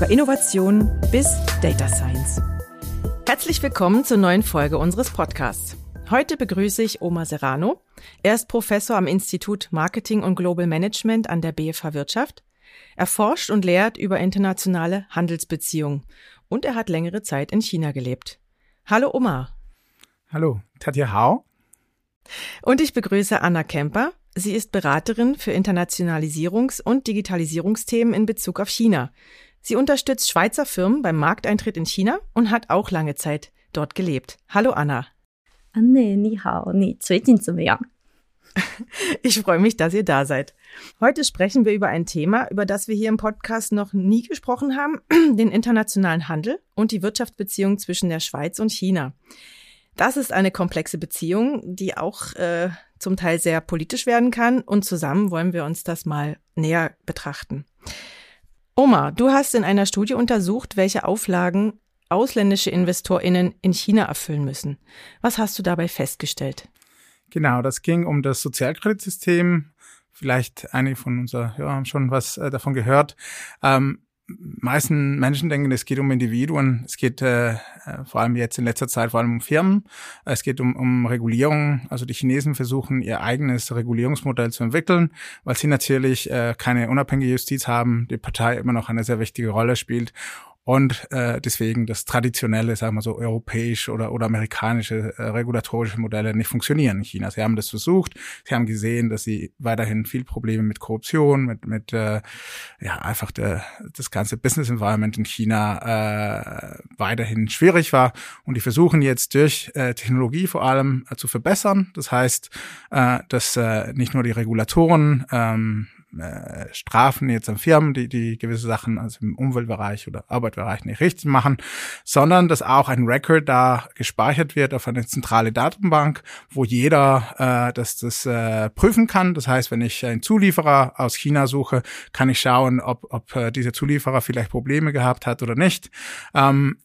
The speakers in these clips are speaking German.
über Innovation bis Data Science. Herzlich willkommen zur neuen Folge unseres Podcasts. Heute begrüße ich Omar Serrano. Er ist Professor am Institut Marketing und Global Management an der BFH Wirtschaft. Er forscht und lehrt über internationale Handelsbeziehungen und er hat längere Zeit in China gelebt. Hallo Omar. Hallo, Tatja Hao. Und ich begrüße Anna Kemper. Sie ist Beraterin für Internationalisierungs- und Digitalisierungsthemen in Bezug auf China. Sie unterstützt Schweizer Firmen beim Markteintritt in China und hat auch lange Zeit dort gelebt. Hallo Anna. Anne, ni hao, ni Ich freue mich, dass ihr da seid. Heute sprechen wir über ein Thema, über das wir hier im Podcast noch nie gesprochen haben, den internationalen Handel und die Wirtschaftsbeziehungen zwischen der Schweiz und China. Das ist eine komplexe Beziehung, die auch äh, zum Teil sehr politisch werden kann und zusammen wollen wir uns das mal näher betrachten. Oma, du hast in einer Studie untersucht, welche Auflagen ausländische InvestorInnen in China erfüllen müssen. Was hast du dabei festgestellt? Genau, das ging um das Sozialkreditsystem. Vielleicht einige von unseren Hörern haben schon was äh, davon gehört. Ähm, meisten Menschen denken, es geht um Individuen. Es geht äh, äh, vor allem jetzt in letzter Zeit vor allem um Firmen. Es geht um, um Regulierung. Also die Chinesen versuchen ihr eigenes Regulierungsmodell zu entwickeln, weil sie natürlich äh, keine unabhängige Justiz haben, die Partei immer noch eine sehr wichtige Rolle spielt und äh, deswegen das traditionelle, sagen wir so, europäische oder, oder amerikanische äh, regulatorische Modelle nicht funktionieren in China. Sie haben das versucht, sie haben gesehen, dass sie weiterhin viel Probleme mit Korruption, mit, mit äh, ja, einfach der, das ganze Business Environment in China äh, weiterhin schwierig war. Und die versuchen jetzt durch äh, Technologie vor allem äh, zu verbessern. Das heißt, äh, dass äh, nicht nur die Regulatoren ähm, äh, Strafen jetzt an Firmen, die, die gewisse Sachen also im Umweltbereich oder Arbeitsbereich nicht richtig machen, sondern dass auch ein Record da gespeichert wird auf eine zentrale Datenbank, wo jeder äh, das, das äh, prüfen kann. Das heißt, wenn ich einen Zulieferer aus China suche, kann ich schauen, ob, ob äh, dieser Zulieferer vielleicht Probleme gehabt hat oder nicht. Ähm,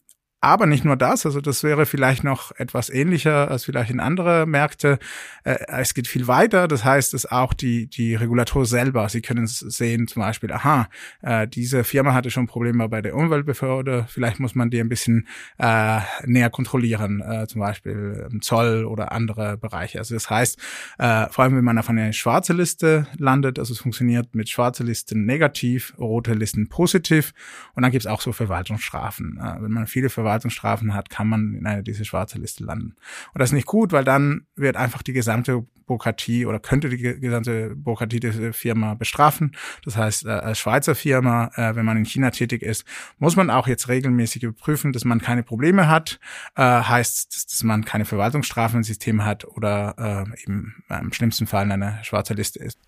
aber nicht nur das, also das wäre vielleicht noch etwas ähnlicher als vielleicht in andere Märkte. Äh, es geht viel weiter, das heißt, dass auch die, die Regulator selber, sie können sehen zum Beispiel, aha, äh, diese Firma hatte schon Probleme bei der Umweltbehörde, vielleicht muss man die ein bisschen äh, näher kontrollieren, äh, zum Beispiel im Zoll oder andere Bereiche. Also das heißt, äh, vor allem wenn man auf eine schwarze Liste landet, also es funktioniert mit schwarze Listen negativ, rote Listen positiv und dann gibt es auch so Verwaltungsstrafen. Äh, wenn man viele Verwaltungsstrafen Verwaltungsstrafen hat, kann man in eine diese schwarze Liste landen. Und das ist nicht gut, weil dann wird einfach die gesamte Bürokratie oder könnte die gesamte Bürokratie der Firma bestrafen. Das heißt, äh, als Schweizer Firma, äh, wenn man in China tätig ist, muss man auch jetzt regelmäßig überprüfen, dass man keine Probleme hat. Äh, heißt, dass man keine Verwaltungsstrafen im System hat oder eben im schlimmsten Fall in einer schwarzen Liste ist.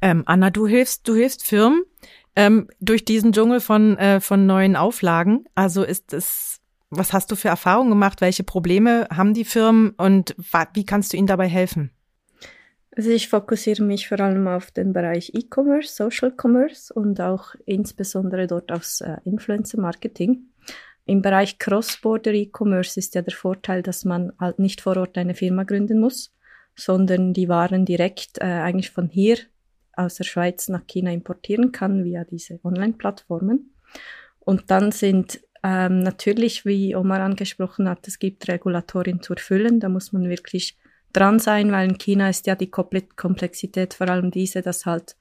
Ähm, Anna, du hilfst, du hilfst Firmen, ähm, durch diesen Dschungel von, äh, von neuen Auflagen. Also ist es, was hast du für Erfahrungen gemacht? Welche Probleme haben die Firmen und wie kannst du ihnen dabei helfen? Also ich fokussiere mich vor allem auf den Bereich E-Commerce, Social Commerce und auch insbesondere dort aufs äh, Influencer Marketing. Im Bereich Cross-Border E-Commerce ist ja der Vorteil, dass man halt nicht vor Ort eine Firma gründen muss, sondern die Waren direkt äh, eigentlich von hier aus der Schweiz nach China importieren kann via diese Online-Plattformen. Und dann sind ähm, natürlich, wie Omar angesprochen hat, es gibt Regulatorien zu erfüllen. Da muss man wirklich dran sein, weil in China ist ja die Komplexität vor allem diese, dass halt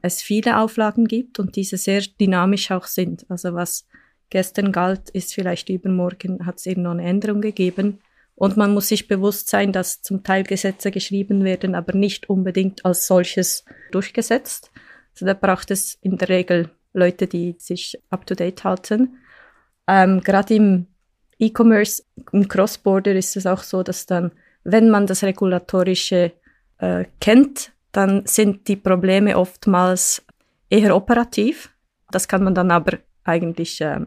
es viele Auflagen gibt und diese sehr dynamisch auch sind. Also was gestern galt, ist vielleicht übermorgen, hat es eben noch eine Änderung gegeben. Und man muss sich bewusst sein, dass zum Teil Gesetze geschrieben werden, aber nicht unbedingt als solches durchgesetzt. Also da braucht es in der Regel Leute, die sich up-to-date halten. Ähm, Gerade im E-Commerce, im Cross-Border ist es auch so, dass dann, wenn man das Regulatorische äh, kennt, dann sind die Probleme oftmals eher operativ. Das kann man dann aber eigentlich äh,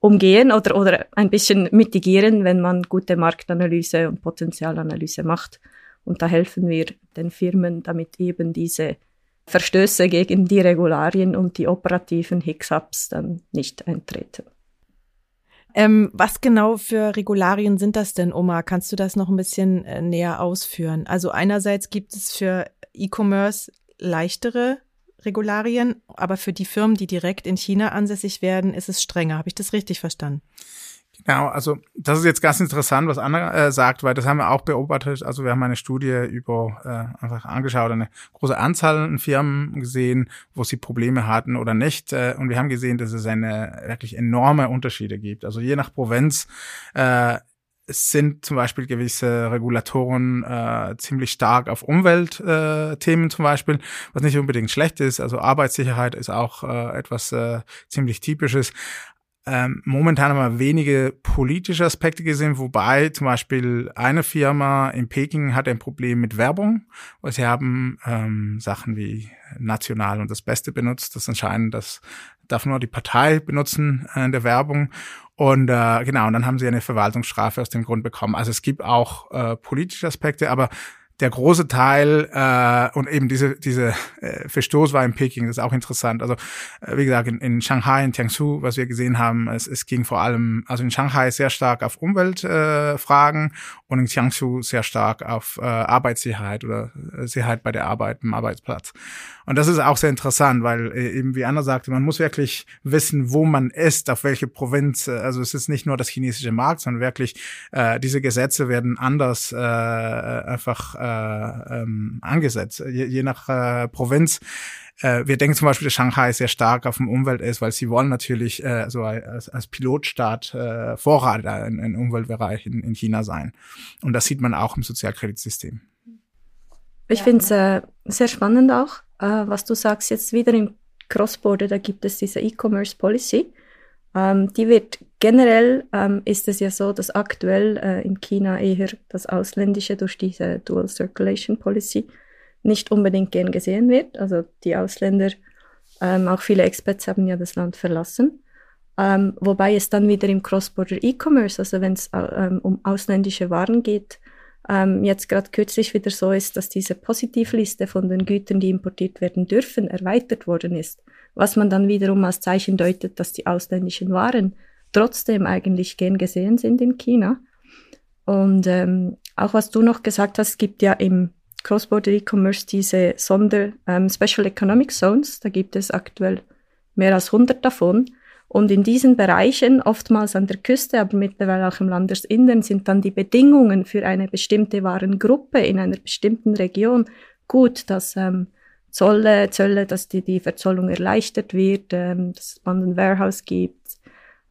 umgehen oder, oder ein bisschen mitigieren, wenn man gute Marktanalyse und Potenzialanalyse macht. Und da helfen wir den Firmen, damit eben diese Verstöße gegen die Regularien und die operativen Hiccups dann nicht eintreten. Ähm, was genau für Regularien sind das denn, Oma? Kannst du das noch ein bisschen äh, näher ausführen? Also einerseits gibt es für E-Commerce leichtere Regularien, aber für die Firmen, die direkt in China ansässig werden, ist es strenger. Habe ich das richtig verstanden? Genau, also das ist jetzt ganz interessant, was Anna äh, sagt, weil das haben wir auch beobachtet. Also wir haben eine Studie über äh, einfach angeschaut, eine große Anzahl an Firmen gesehen, wo sie Probleme hatten oder nicht. Äh, und wir haben gesehen, dass es eine wirklich enorme Unterschiede gibt. Also je nach Provinz äh, es sind zum Beispiel gewisse Regulatoren äh, ziemlich stark auf Umweltthemen äh, zum Beispiel, was nicht unbedingt schlecht ist. Also Arbeitssicherheit ist auch äh, etwas äh, ziemlich typisches. Ähm, momentan haben wir wenige politische Aspekte gesehen, wobei zum Beispiel eine Firma in Peking hat ein Problem mit Werbung, weil sie haben ähm, Sachen wie national und das Beste benutzt. Das anscheinend, das darf nur die Partei benutzen äh, in der Werbung. Und äh, genau, und dann haben sie eine Verwaltungsstrafe aus dem Grund bekommen. Also es gibt auch äh, politische Aspekte, aber der große Teil äh, und eben diese diese äh, Verstoß war in Peking, das ist auch interessant. Also äh, wie gesagt in, in Shanghai, in Jiangsu, was wir gesehen haben, es, es ging vor allem also in Shanghai sehr stark auf Umweltfragen äh, und in Jiangsu sehr stark auf äh, Arbeitssicherheit oder äh, Sicherheit bei der Arbeit im Arbeitsplatz. Und das ist auch sehr interessant, weil äh, eben wie Anna sagte, man muss wirklich wissen, wo man ist, auf welche Provinz. Äh, also es ist nicht nur das chinesische Markt, sondern wirklich äh, diese Gesetze werden anders äh, einfach äh, ähm, angesetzt, je, je nach äh, Provinz äh, wir denken zum Beispiel, dass Shanghai sehr stark auf dem Umwelt ist, weil sie wollen natürlich äh, so als, als Pilotstaat äh, Vorreiter in, in Umweltbereich in, in China sein. Und das sieht man auch im Sozialkreditsystem. Ich finde es äh, sehr spannend auch, äh, was du sagst jetzt wieder im Cross-Border, da gibt es diese E-Commerce Policy. Ähm, die wird generell ähm, ist es ja so, dass aktuell äh, in China eher das Ausländische durch diese Dual Circulation Policy nicht unbedingt gern gesehen wird. Also die Ausländer, ähm, auch viele Experts haben ja das Land verlassen. Ähm, wobei es dann wieder im Cross-Border E-Commerce, also wenn es ähm, um ausländische Waren geht, ähm, jetzt gerade kürzlich wieder so ist, dass diese Positivliste von den Gütern, die importiert werden dürfen, erweitert worden ist. Was man dann wiederum als Zeichen deutet, dass die ausländischen Waren trotzdem eigentlich gern gesehen sind in China. Und ähm, auch was du noch gesagt hast, gibt ja im Cross-Border E-Commerce diese Sonder ähm, Special Economic Zones. Da gibt es aktuell mehr als 100 davon. Und in diesen Bereichen, oftmals an der Küste, aber mittlerweile auch im Landesinneren, sind dann die Bedingungen für eine bestimmte Warengruppe in einer bestimmten Region gut, dass ähm, Zolle, Zölle, dass die, die Verzollung erleichtert wird, ähm, dass man ein Warehouse gibt.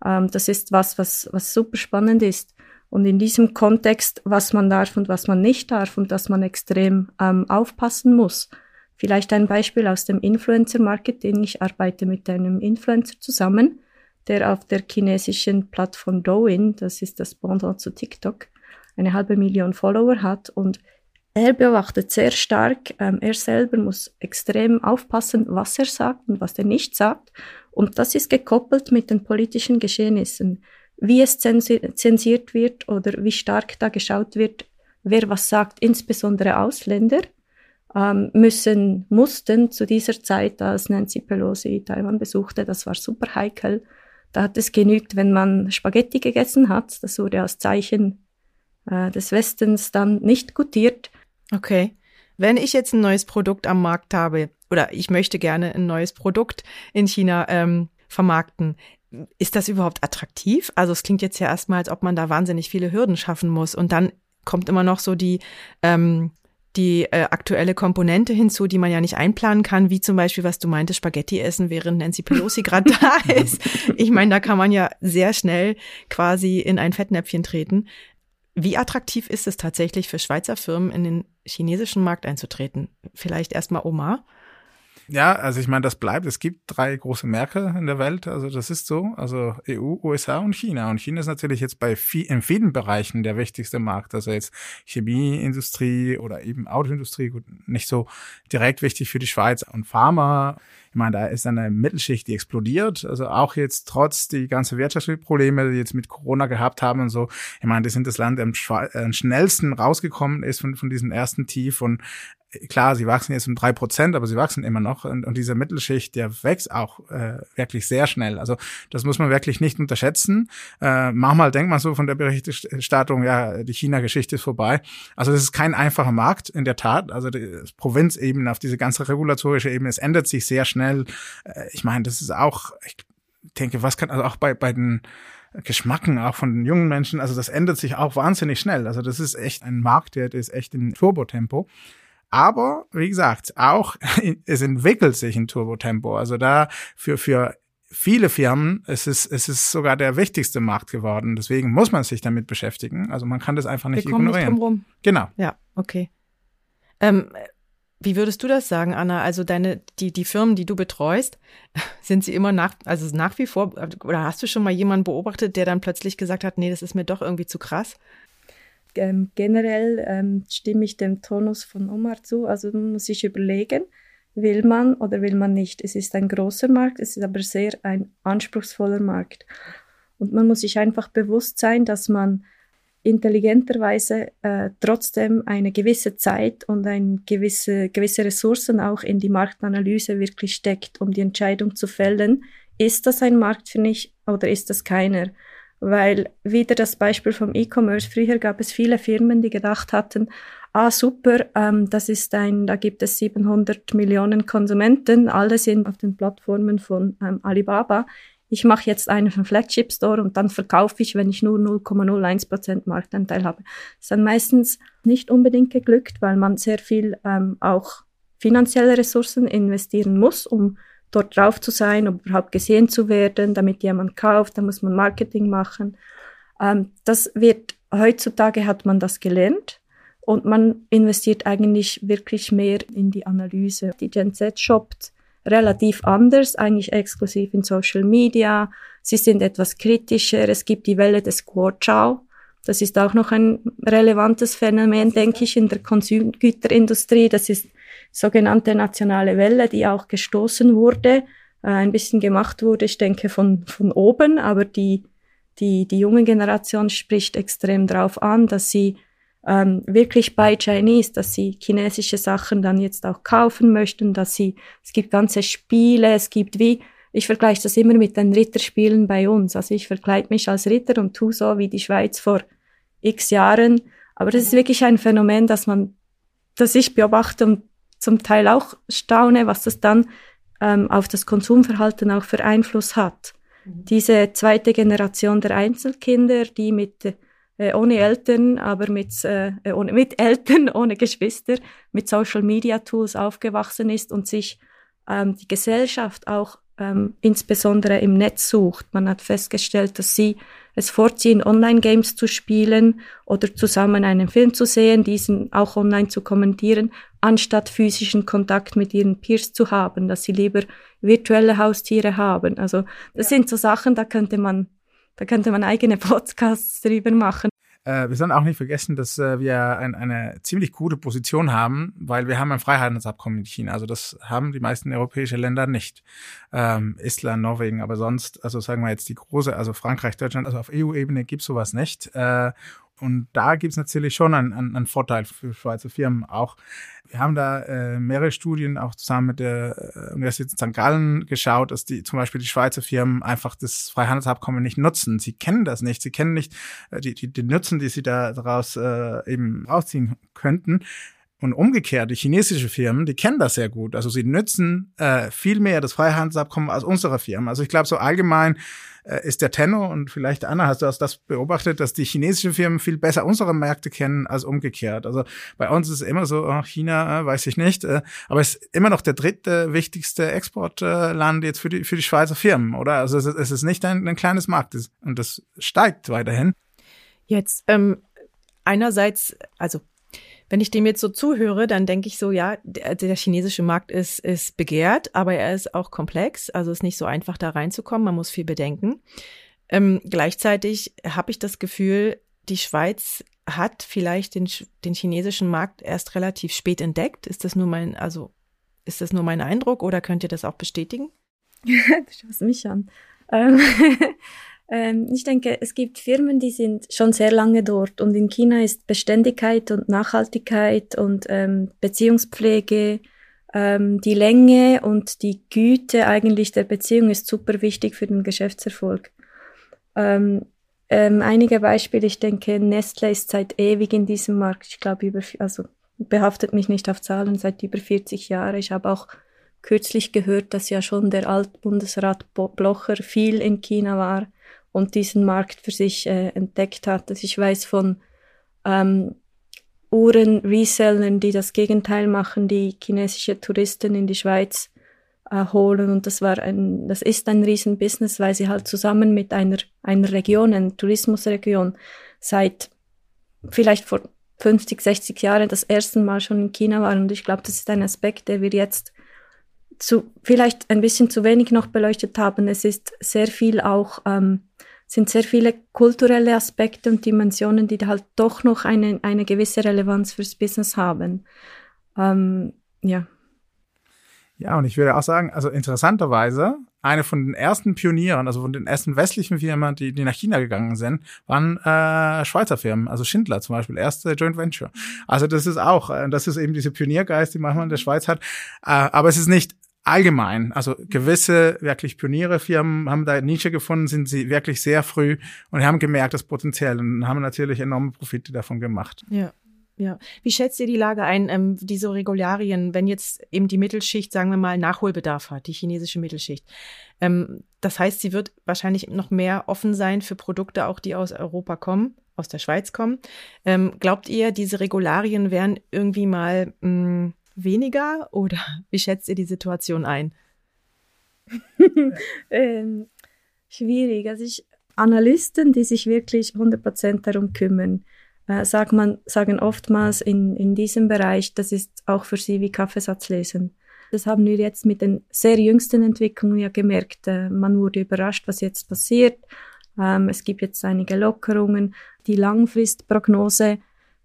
Ähm, das ist was, was, was super spannend ist. Und in diesem Kontext, was man darf und was man nicht darf und dass man extrem ähm, aufpassen muss. Vielleicht ein Beispiel aus dem Influencer-Marketing. Ich arbeite mit einem Influencer zusammen, der auf der chinesischen Plattform Douyin, das ist das Pendant zu TikTok, eine halbe Million Follower hat und er beobachtet sehr stark, ähm, er selber muss extrem aufpassen, was er sagt und was er nicht sagt. Und das ist gekoppelt mit den politischen Geschehnissen wie es zensiert wird oder wie stark da geschaut wird, wer was sagt, insbesondere Ausländer, ähm, müssen, mussten zu dieser Zeit, als Nancy Pelosi Taiwan besuchte, das war super heikel, da hat es genügt, wenn man Spaghetti gegessen hat, das wurde als Zeichen äh, des Westens dann nicht gutiert. Okay. Wenn ich jetzt ein neues Produkt am Markt habe oder ich möchte gerne ein neues Produkt in China ähm, vermarkten, ist das überhaupt attraktiv? Also es klingt jetzt ja erstmal, als ob man da wahnsinnig viele Hürden schaffen muss. Und dann kommt immer noch so die, ähm, die äh, aktuelle Komponente hinzu, die man ja nicht einplanen kann, wie zum Beispiel, was du meintest, Spaghetti essen, während Nancy Pelosi gerade da ist. Ich meine, da kann man ja sehr schnell quasi in ein Fettnäpfchen treten. Wie attraktiv ist es tatsächlich für Schweizer Firmen, in den chinesischen Markt einzutreten? Vielleicht erstmal Omar. Ja, also ich meine, das bleibt. Es gibt drei große Märkte in der Welt. Also das ist so. Also EU, USA und China. Und China ist natürlich jetzt bei viel, in vielen Bereichen der wichtigste Markt. Also jetzt Chemieindustrie oder eben Autoindustrie, gut, nicht so direkt wichtig für die Schweiz. Und Pharma meine, da ist eine Mittelschicht, die explodiert. Also auch jetzt trotz die ganzen Wirtschaftsprobleme, die jetzt mit Corona gehabt haben und so. Ich meine, das sind das Land, am, am schnellsten rausgekommen ist von, von diesem ersten Tief und klar, sie wachsen jetzt um drei Prozent, aber sie wachsen immer noch. Und, und diese Mittelschicht, der wächst auch äh, wirklich sehr schnell. Also das muss man wirklich nicht unterschätzen. Äh, manchmal denkt man so von der Berichterstattung, ja, die China-Geschichte ist vorbei. Also das ist kein einfacher Markt, in der Tat. Also die Provinzebene auf diese ganze regulatorische Ebene, es ändert sich sehr schnell. Äh, ich meine, das ist auch, ich denke, was kann, also auch bei, bei den Geschmacken auch von den jungen Menschen, also das ändert sich auch wahnsinnig schnell. Also das ist echt ein Markt, der, der ist echt in Turbotempo. Aber wie gesagt, auch es entwickelt sich in Turbotempo. Also da für für viele Firmen es ist es ist sogar der wichtigste Markt geworden. Deswegen muss man sich damit beschäftigen. Also man kann das einfach nicht Wir kommen ignorieren. Nicht drum rum. Genau. Ja, okay. Ähm, wie würdest du das sagen, Anna? Also deine, die, die Firmen, die du betreust, sind sie immer nach, also nach wie vor, oder hast du schon mal jemanden beobachtet, der dann plötzlich gesagt hat, nee, das ist mir doch irgendwie zu krass? Ähm, generell ähm, stimme ich dem Tonus von Omar zu. Also man muss sich überlegen, will man oder will man nicht. Es ist ein großer Markt, es ist aber sehr ein anspruchsvoller Markt. Und man muss sich einfach bewusst sein, dass man intelligenterweise äh, trotzdem eine gewisse Zeit und ein gewisse, gewisse Ressourcen auch in die Marktanalyse wirklich steckt, um die Entscheidung zu fällen, ist das ein Markt für mich oder ist das keiner? Weil wieder das Beispiel vom E-Commerce. Früher gab es viele Firmen, die gedacht hatten, ah super, ähm, das ist ein, da gibt es 700 Millionen Konsumenten, alle sind auf den Plattformen von ähm, Alibaba. Ich mache jetzt einen Flagship Store und dann verkaufe ich, wenn ich nur 0,01% Marktanteil habe. Das ist dann meistens nicht unbedingt geglückt, weil man sehr viel ähm, auch finanzielle Ressourcen investieren muss, um dort drauf zu sein, um überhaupt gesehen zu werden, damit jemand kauft, da muss man Marketing machen. Ähm, das wird, heutzutage hat man das gelernt und man investiert eigentlich wirklich mehr in die Analyse. Die Gen Z shoppt relativ anders, eigentlich exklusiv in Social Media. Sie sind etwas kritischer. Es gibt die Welle des Quo-Ciao. Das ist auch noch ein relevantes Phänomen, denke ich, in der Konsumgüterindustrie. Das ist sogenannte nationale Welle, die auch gestoßen wurde, äh, ein bisschen gemacht wurde, ich denke von, von oben, aber die, die, die junge Generation spricht extrem drauf an, dass sie ähm, wirklich bei Chinese, dass sie chinesische Sachen dann jetzt auch kaufen möchten, dass sie, es gibt ganze Spiele, es gibt wie, ich vergleiche das immer mit den Ritterspielen bei uns. Also ich verkleide mich als Ritter und tu so wie die Schweiz vor x Jahren. Aber das ist wirklich ein Phänomen, dass man, das ich beobachte und zum Teil auch staune, was das dann ähm, auf das Konsumverhalten auch für Einfluss hat. Mhm. Diese zweite Generation der Einzelkinder, die mit äh, ohne Eltern, aber mit, äh, ohne, mit Eltern, ohne Geschwister, mit Social Media Tools aufgewachsen ist und sich ähm, die Gesellschaft auch ähm, insbesondere im Netz sucht. Man hat festgestellt, dass sie es vorziehen, Online-Games zu spielen oder zusammen einen Film zu sehen, diesen auch online zu kommentieren, anstatt physischen Kontakt mit ihren Peers zu haben, dass sie lieber virtuelle Haustiere haben. Also das ja. sind so Sachen, da könnte man, da könnte man eigene Podcasts drüber machen. Äh, wir sollen auch nicht vergessen, dass äh, wir ein, eine ziemlich gute Position haben, weil wir haben ein Freihandelsabkommen mit China. Also das haben die meisten europäischen Länder nicht. Ähm, Island, Norwegen, aber sonst, also sagen wir jetzt die große, also Frankreich, Deutschland, also auf EU-Ebene gibt's sowas nicht. Äh, und da gibt's natürlich schon einen, einen, einen Vorteil für Schweizer Firmen auch. Wir haben da äh, mehrere Studien auch zusammen mit der äh, Universität St. Gallen geschaut, dass die zum Beispiel die Schweizer Firmen einfach das Freihandelsabkommen nicht nutzen. Sie kennen das nicht. Sie kennen nicht äh, die, die, die Nutzen, die sie da daraus äh, eben rausziehen könnten. Und umgekehrt, die chinesische Firmen, die kennen das sehr gut. Also sie nutzen äh, viel mehr das Freihandelsabkommen als unsere Firmen. Also ich glaube, so allgemein äh, ist der Tenor und vielleicht Anna, hast du das beobachtet, dass die chinesischen Firmen viel besser unsere Märkte kennen als umgekehrt. Also bei uns ist es immer so, oh, China, äh, weiß ich nicht, äh, aber es ist immer noch der dritte wichtigste Exportland jetzt für die, für die Schweizer Firmen, oder? Also es ist, es ist nicht ein, ein kleines Markt und das steigt weiterhin. Jetzt ähm, einerseits, also wenn ich dem jetzt so zuhöre, dann denke ich so, ja, der, der, chinesische Markt ist, ist begehrt, aber er ist auch komplex. Also ist nicht so einfach da reinzukommen. Man muss viel bedenken. Ähm, gleichzeitig habe ich das Gefühl, die Schweiz hat vielleicht den, den chinesischen Markt erst relativ spät entdeckt. Ist das nur mein, also Ist das nur mein Eindruck oder könnt ihr das auch bestätigen? du schaust mich an. Ähm, ähm, ich denke, es gibt Firmen, die sind schon sehr lange dort und in China ist Beständigkeit und Nachhaltigkeit und ähm, Beziehungspflege, ähm, die Länge und die Güte eigentlich der Beziehung ist super wichtig für den Geschäftserfolg. Ähm, ähm, einige Beispiele, ich denke, Nestle ist seit ewig in diesem Markt, ich glaube über, also behaftet mich nicht auf Zahlen, seit über 40 Jahren. Ich habe auch kürzlich gehört, dass ja schon der Altbundesrat Blocher viel in China war und diesen Markt für sich äh, entdeckt hat. Also ich weiß von ähm, Uhren-Resellern, die das Gegenteil machen, die chinesische Touristen in die Schweiz äh, holen. Und das war ein, das ist ein Riesenbusiness, weil sie halt zusammen mit einer, einer Region, einer Tourismusregion, seit vielleicht vor 50, 60 Jahren das erste Mal schon in China waren. Und ich glaube, das ist ein Aspekt, der wir jetzt zu, vielleicht ein bisschen zu wenig noch beleuchtet haben. Es ist sehr viel auch, ähm, sind sehr viele kulturelle Aspekte und Dimensionen, die halt doch noch eine, eine gewisse Relevanz fürs Business haben. Ähm, ja. Ja, und ich würde auch sagen, also interessanterweise, eine von den ersten Pionieren, also von den ersten westlichen Firmen, die, die nach China gegangen sind, waren äh, Schweizer Firmen, also Schindler zum Beispiel, erste Joint Venture. Also das ist auch, äh, das ist eben diese Pioniergeist, die manchmal in der Schweiz hat. Äh, aber es ist nicht allgemein, also gewisse wirklich Pionierefirmen haben da Nische gefunden, sind sie wirklich sehr früh und haben gemerkt, das Potenzial und haben natürlich enorme Profite davon gemacht. Ja. Ja. Wie schätzt ihr die Lage ein, ähm, diese Regularien, wenn jetzt eben die Mittelschicht, sagen wir mal, Nachholbedarf hat, die chinesische Mittelschicht? Ähm, das heißt, sie wird wahrscheinlich noch mehr offen sein für Produkte, auch die aus Europa kommen, aus der Schweiz kommen. Ähm, glaubt ihr, diese Regularien werden irgendwie mal mh, mm, weniger oder wie schätzt ihr die Situation ein? ähm, schwierig. Also ich, Analysten, die sich wirklich 100% darum kümmern, äh, sagt man, sagen oftmals in, in diesem Bereich, das ist auch für sie wie Kaffeesatz lesen. Das haben wir jetzt mit den sehr jüngsten Entwicklungen ja gemerkt. Äh, man wurde überrascht, was jetzt passiert. Ähm, es gibt jetzt einige Lockerungen. Die Langfristprognose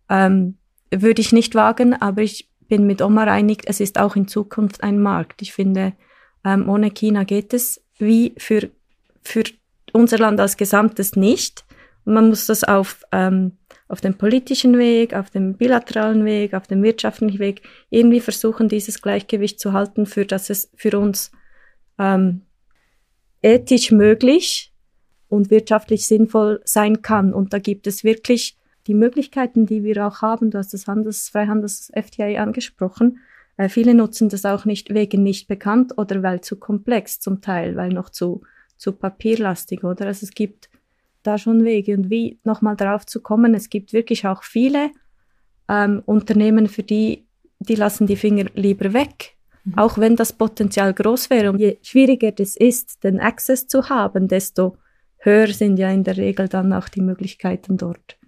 ähm, würde ich nicht wagen, aber ich bin mit Omar einig, es ist auch in Zukunft ein Markt. Ich finde, ähm, ohne China geht es wie für, für unser Land als Gesamtes nicht. Man muss das auf, ähm, auf dem politischen Weg, auf dem bilateralen Weg, auf dem wirtschaftlichen Weg irgendwie versuchen, dieses Gleichgewicht zu halten, für das es für uns ähm, ethisch möglich und wirtschaftlich sinnvoll sein kann. Und da gibt es wirklich die Möglichkeiten, die wir auch haben, du hast das Handels, Freihandels-FTA angesprochen, äh, viele nutzen das auch nicht wegen nicht bekannt oder weil zu komplex zum Teil, weil noch zu, zu papierlastig, oder? Also es gibt da schon Wege. Und wie nochmal darauf zu kommen, es gibt wirklich auch viele ähm, Unternehmen, für die, die lassen die Finger lieber weg. Mhm. Auch wenn das Potenzial groß wäre. Und je schwieriger das ist, den Access zu haben, desto höher sind ja in der Regel dann auch die Möglichkeiten dort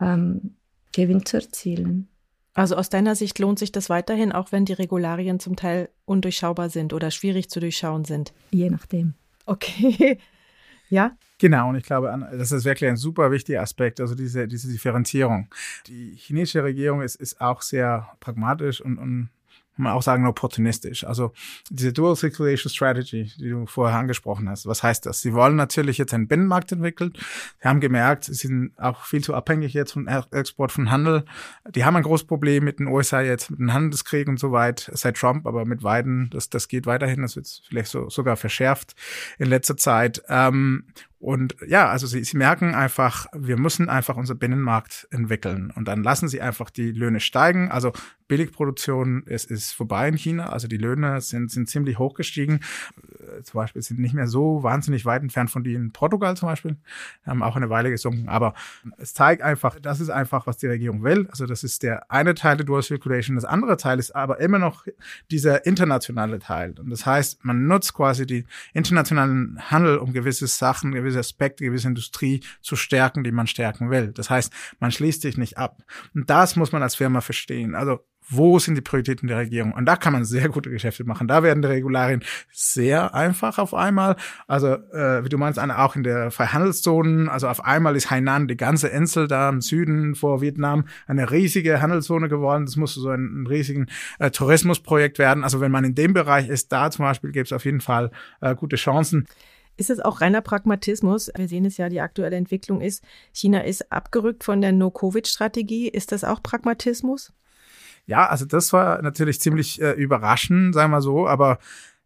ähm, Gewinn zu erzielen. Also aus deiner Sicht lohnt sich das weiterhin, auch wenn die Regularien zum Teil undurchschaubar sind oder schwierig zu durchschauen sind? Je nachdem. Okay. ja? Genau, und ich glaube, das ist wirklich ein super wichtiger Aspekt, also diese, diese Differenzierung. Die chinesische Regierung ist, ist auch sehr pragmatisch und, und man auch sagen, opportunistisch. Also diese Dual Circulation Strategy, die du vorher angesprochen hast, was heißt das? Sie wollen natürlich jetzt einen Binnenmarkt entwickeln. Sie haben gemerkt, sie sind auch viel zu abhängig jetzt vom Export von Handel. Die haben ein großes Problem mit den USA jetzt, mit dem Handelskrieg und so weit, seit Trump, aber mit Biden, das, das geht weiterhin, das wird vielleicht so, sogar verschärft in letzter Zeit. Ähm, und ja, also sie, sie merken einfach, wir müssen einfach unser Binnenmarkt entwickeln. Und dann lassen sie einfach die Löhne steigen. Also Billigproduktion ist, ist vorbei in China. Also die Löhne sind, sind ziemlich hoch gestiegen. Äh, zum Beispiel sind nicht mehr so wahnsinnig weit entfernt von denen in Portugal zum Beispiel. Haben auch eine Weile gesunken. Aber es zeigt einfach, das ist einfach, was die Regierung will. Also das ist der eine Teil der Dual Circulation. Das andere Teil ist aber immer noch dieser internationale Teil. Und das heißt, man nutzt quasi die internationalen Handel, um gewisse Sachen, gewisse gewisse Aspekte, gewisse Industrie zu stärken, die man stärken will. Das heißt, man schließt sich nicht ab. Und das muss man als Firma verstehen. Also wo sind die Prioritäten der Regierung? Und da kann man sehr gute Geschäfte machen. Da werden die Regularien sehr einfach auf einmal. Also, äh, wie du meinst, auch in der Freihandelszone. Also auf einmal ist Hainan, die ganze Insel da im Süden vor Vietnam, eine riesige Handelszone geworden. Das muss so ein, ein riesigen äh, Tourismusprojekt werden. Also wenn man in dem Bereich ist, da zum Beispiel gibt es auf jeden Fall äh, gute Chancen. Ist es auch reiner Pragmatismus? Wir sehen es ja, die aktuelle Entwicklung ist, China ist abgerückt von der No-Covid-Strategie. Ist das auch Pragmatismus? Ja, also das war natürlich ziemlich äh, überraschend, sagen wir so, aber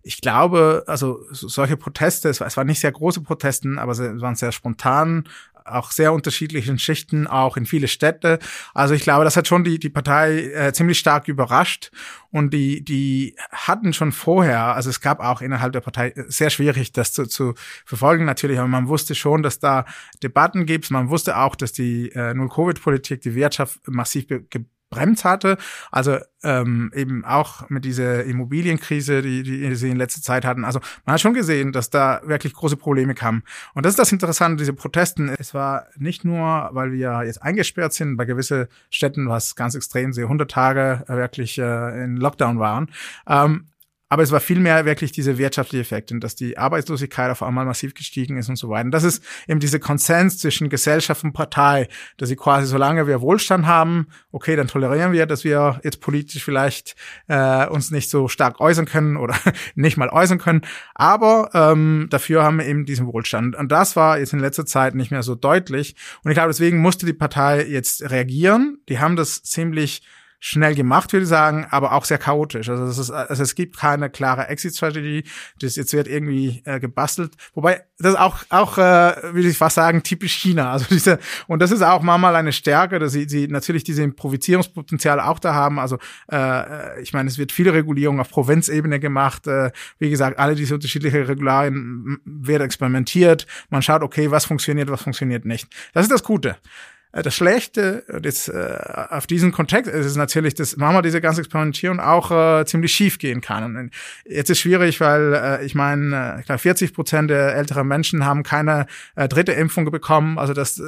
ich glaube, also solche Proteste, es, war, es waren nicht sehr große Protesten, aber sie waren sehr spontan, auch sehr unterschiedlichen Schichten, auch in viele Städte. Also ich glaube, das hat schon die, die Partei äh, ziemlich stark überrascht und die, die hatten schon vorher, also es gab auch innerhalb der Partei äh, sehr schwierig, das zu, zu verfolgen natürlich, aber man wusste schon, dass da Debatten gibt. Man wusste auch, dass die äh, Null-Covid-Politik die Wirtschaft massiv bremst hatte. Also ähm, eben auch mit dieser Immobilienkrise, die, die sie in letzter Zeit hatten. Also man hat schon gesehen, dass da wirklich große Probleme kamen. Und das ist das Interessante, diese Protesten. Es war nicht nur, weil wir jetzt eingesperrt sind, bei gewissen Städten, was ganz extrem, sehr 100 Tage wirklich äh, in Lockdown waren. Ähm, aber es war vielmehr wirklich diese wirtschaftliche Effekt und dass die Arbeitslosigkeit auf einmal massiv gestiegen ist und so weiter. Und das ist eben diese Konsens zwischen Gesellschaft und Partei, dass sie quasi, solange wir Wohlstand haben, okay, dann tolerieren wir, dass wir jetzt politisch vielleicht äh, uns nicht so stark äußern können oder nicht mal äußern können. Aber ähm, dafür haben wir eben diesen Wohlstand. Und das war jetzt in letzter Zeit nicht mehr so deutlich. Und ich glaube, deswegen musste die Partei jetzt reagieren. Die haben das ziemlich schnell gemacht, würde ich sagen, aber auch sehr chaotisch. Also es, ist, also es gibt keine klare Exit-Strategie. Das jetzt wird irgendwie äh, gebastelt. Wobei das ist auch auch äh, würde ich fast sagen typisch China. Also diese und das ist auch manchmal eine Stärke, dass sie, sie natürlich diese Improvisierungspotenzial auch da haben. Also äh, ich meine, es wird viele Regulierungen auf Provinzebene gemacht. Äh, wie gesagt, alle diese unterschiedlichen Regularien werden experimentiert. Man schaut, okay, was funktioniert, was funktioniert nicht. Das ist das Gute. Äh, das Schlechte, das, äh, auf diesen Kontext ist natürlich, dass manchmal diese ganze Experimentierung auch äh, ziemlich schief gehen kann. Und jetzt ist schwierig, weil äh, ich meine, äh, 40 Prozent der älteren Menschen haben keine äh, dritte Impfung bekommen. Also das, äh,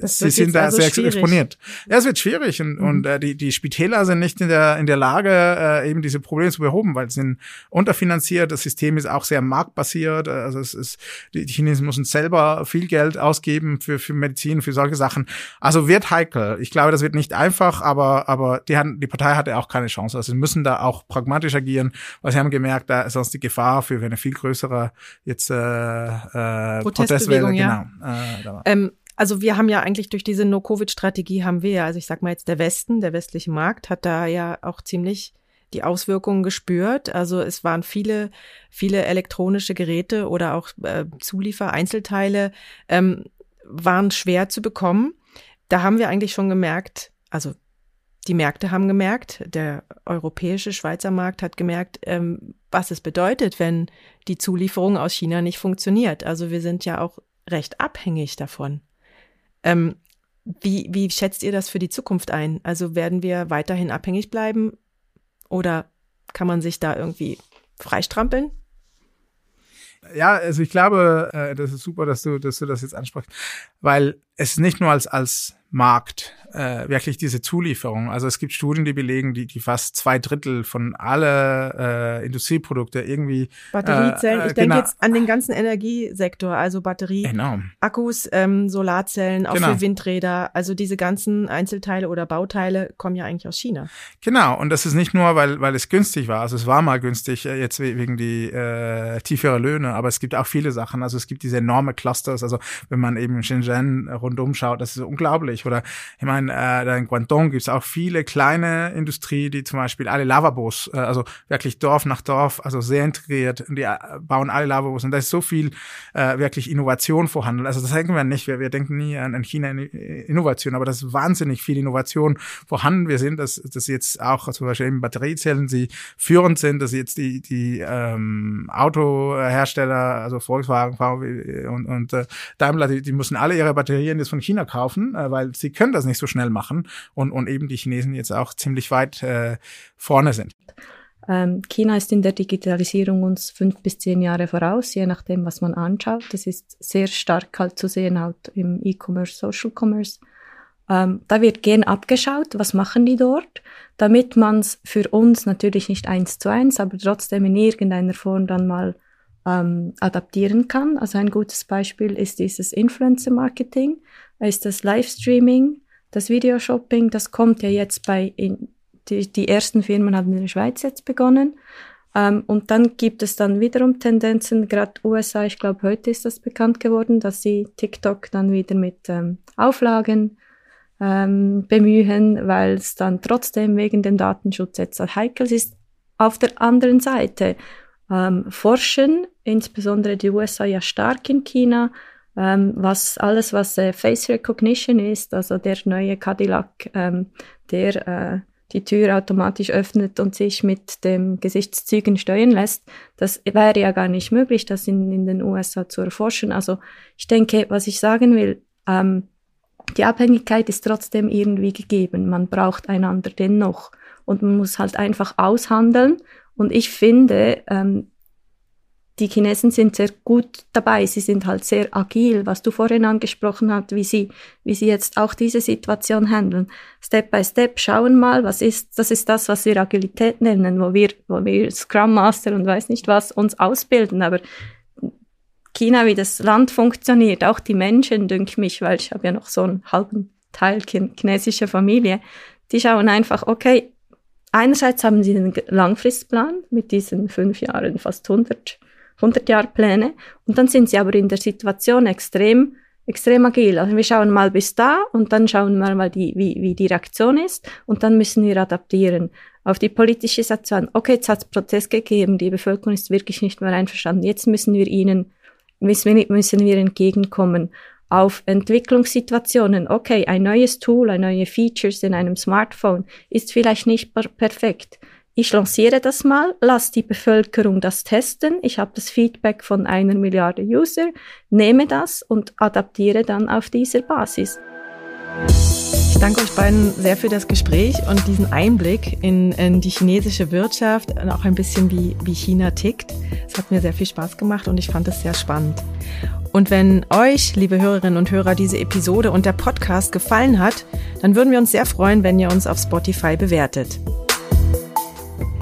das sie sind da also sehr schwierig. exponiert. Ja, es wird schwierig und, mhm. und äh, die, die Spitäler sind nicht in der, in der Lage, äh, eben diese Probleme zu behoben, weil sie sind unterfinanziert. Das System ist auch sehr marktbasiert. Also es ist, die Chinesen müssen selber viel Geld ausgeben für, für Medizin, für solche Sachen. Also wird heikel. Ich glaube, das wird nicht einfach, aber, aber die, haben, die Partei hatte auch keine Chance. Also sie müssen da auch pragmatisch agieren, weil sie haben gemerkt, da ist sonst die Gefahr für eine viel größere jetzt äh, äh, Protestwelle. Ja. Genau, äh, ähm, also wir haben ja eigentlich durch diese No-Covid-Strategie haben wir ja, also ich sag mal jetzt der Westen, der westliche Markt hat da ja auch ziemlich die Auswirkungen gespürt. Also es waren viele, viele elektronische Geräte oder auch äh, Zuliefer, Einzelteile ähm, waren schwer zu bekommen da haben wir eigentlich schon gemerkt, also die Märkte haben gemerkt, der europäische Schweizer Markt hat gemerkt, ähm, was es bedeutet, wenn die Zulieferung aus China nicht funktioniert. Also wir sind ja auch recht abhängig davon. Ähm, wie, wie schätzt ihr das für die Zukunft ein? Also werden wir weiterhin abhängig bleiben oder kann man sich da irgendwie freistrampeln? Ja, also ich glaube, äh, das ist super, dass du, dass du das jetzt ansprichst, weil es nicht nur als, als Markt äh, wirklich diese Zulieferung. Also es gibt Studien, die belegen, die, die fast zwei Drittel von alle äh, Industrieprodukte irgendwie Batteriezellen. Äh, ich denke genau. jetzt an den ganzen Energiesektor, also Batterie, genau. Akkus, ähm, Solarzellen, auch genau. für Windräder. Also diese ganzen Einzelteile oder Bauteile kommen ja eigentlich aus China. Genau. Und das ist nicht nur, weil weil es günstig war. Also es war mal günstig äh, jetzt wegen die äh, tiefere Löhne, aber es gibt auch viele Sachen. Also es gibt diese enorme Clusters. Also wenn man eben Shenzhen rundum schaut, das ist unglaublich. Oder ich meine äh, da in Guangdong gibt es auch viele kleine Industrie, die zum Beispiel alle Lavabos, äh, also wirklich Dorf nach Dorf, also sehr integriert, und die äh, bauen alle Lavabos und da ist so viel äh, wirklich Innovation vorhanden. Also das denken wir nicht, wir, wir denken nie an, an China Innovation, aber das ist wahnsinnig viel Innovation vorhanden. Wir sehen, dass, dass jetzt auch zum Beispiel in Batteriezellen sie führend sind, dass jetzt die, die ähm, Autohersteller, also Volkswagen, VW und, und äh, Daimler, die, die müssen alle ihre Batterien jetzt von China kaufen, äh, weil sie können das nicht so schnell machen und, und eben die Chinesen jetzt auch ziemlich weit äh, vorne sind. Ähm, China ist in der Digitalisierung uns fünf bis zehn Jahre voraus, je nachdem, was man anschaut. Das ist sehr stark halt zu sehen halt im E-Commerce, Social Commerce. Ähm, da wird gern abgeschaut, was machen die dort, damit man es für uns natürlich nicht eins zu eins, aber trotzdem in irgendeiner Form dann mal ähm, adaptieren kann. Also ein gutes Beispiel ist dieses Influencer-Marketing, ist das Livestreaming, das Videoshopping, das kommt ja jetzt bei, in, die, die ersten Firmen haben in der Schweiz jetzt begonnen. Ähm, und dann gibt es dann wiederum Tendenzen, gerade USA, ich glaube, heute ist das bekannt geworden, dass sie TikTok dann wieder mit ähm, Auflagen ähm, bemühen, weil es dann trotzdem wegen dem Datenschutz jetzt heikel ist. Auf der anderen Seite ähm, forschen, insbesondere die USA ja stark in China, ähm, was alles, was äh, Face Recognition ist, also der neue Cadillac, ähm, der äh, die Tür automatisch öffnet und sich mit dem Gesichtszügen steuern lässt. Das wäre ja gar nicht möglich, das in, in den USA zu erforschen. Also ich denke, was ich sagen will, ähm, die Abhängigkeit ist trotzdem irgendwie gegeben. Man braucht einander dennoch. Und man muss halt einfach aushandeln. Und ich finde, ähm, die Chinesen sind sehr gut dabei. Sie sind halt sehr agil, was du vorhin angesprochen hast, wie sie, wie sie jetzt auch diese Situation handeln. Step by Step schauen mal, was ist, das ist das, was wir Agilität nennen, wo wir, wo wir Scrum Master und weiß nicht was uns ausbilden. Aber China, wie das Land funktioniert, auch die Menschen, dünke mich, weil ich habe ja noch so einen halben Teil chinesischer Familie, die schauen einfach, okay, einerseits haben sie einen Langfristplan mit diesen fünf Jahren, fast 100, 100 Jahre Pläne, und dann sind sie aber in der Situation extrem, extrem agil. Also wir schauen mal bis da und dann schauen wir mal, die, wie, wie die Reaktion ist und dann müssen wir adaptieren auf die politische Situation. Okay, jetzt hat es Protest gegeben, die Bevölkerung ist wirklich nicht mehr einverstanden. Jetzt müssen wir ihnen müssen wir entgegenkommen auf Entwicklungssituationen. Okay, ein neues Tool, ein neue Features in einem Smartphone ist vielleicht nicht per perfekt. Ich lanciere das mal, lasse die Bevölkerung das testen. Ich habe das Feedback von einer Milliarde User, nehme das und adaptiere dann auf dieser Basis. Ich danke euch beiden sehr für das Gespräch und diesen Einblick in, in die chinesische Wirtschaft und auch ein bisschen wie, wie China tickt. Es hat mir sehr viel Spaß gemacht und ich fand es sehr spannend. Und wenn euch, liebe Hörerinnen und Hörer, diese Episode und der Podcast gefallen hat, dann würden wir uns sehr freuen, wenn ihr uns auf Spotify bewertet.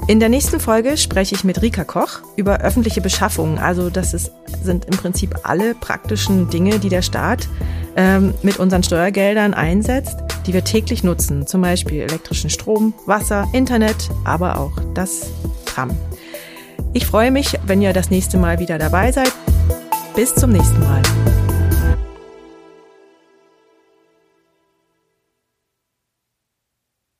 In der nächsten Folge spreche ich mit Rika Koch über öffentliche Beschaffungen. Also das ist, sind im Prinzip alle praktischen Dinge, die der Staat ähm, mit unseren Steuergeldern einsetzt, die wir täglich nutzen, zum Beispiel elektrischen Strom, Wasser, Internet, aber auch das Tram. Ich freue mich, wenn ihr das nächste Mal wieder dabei seid. Bis zum nächsten Mal.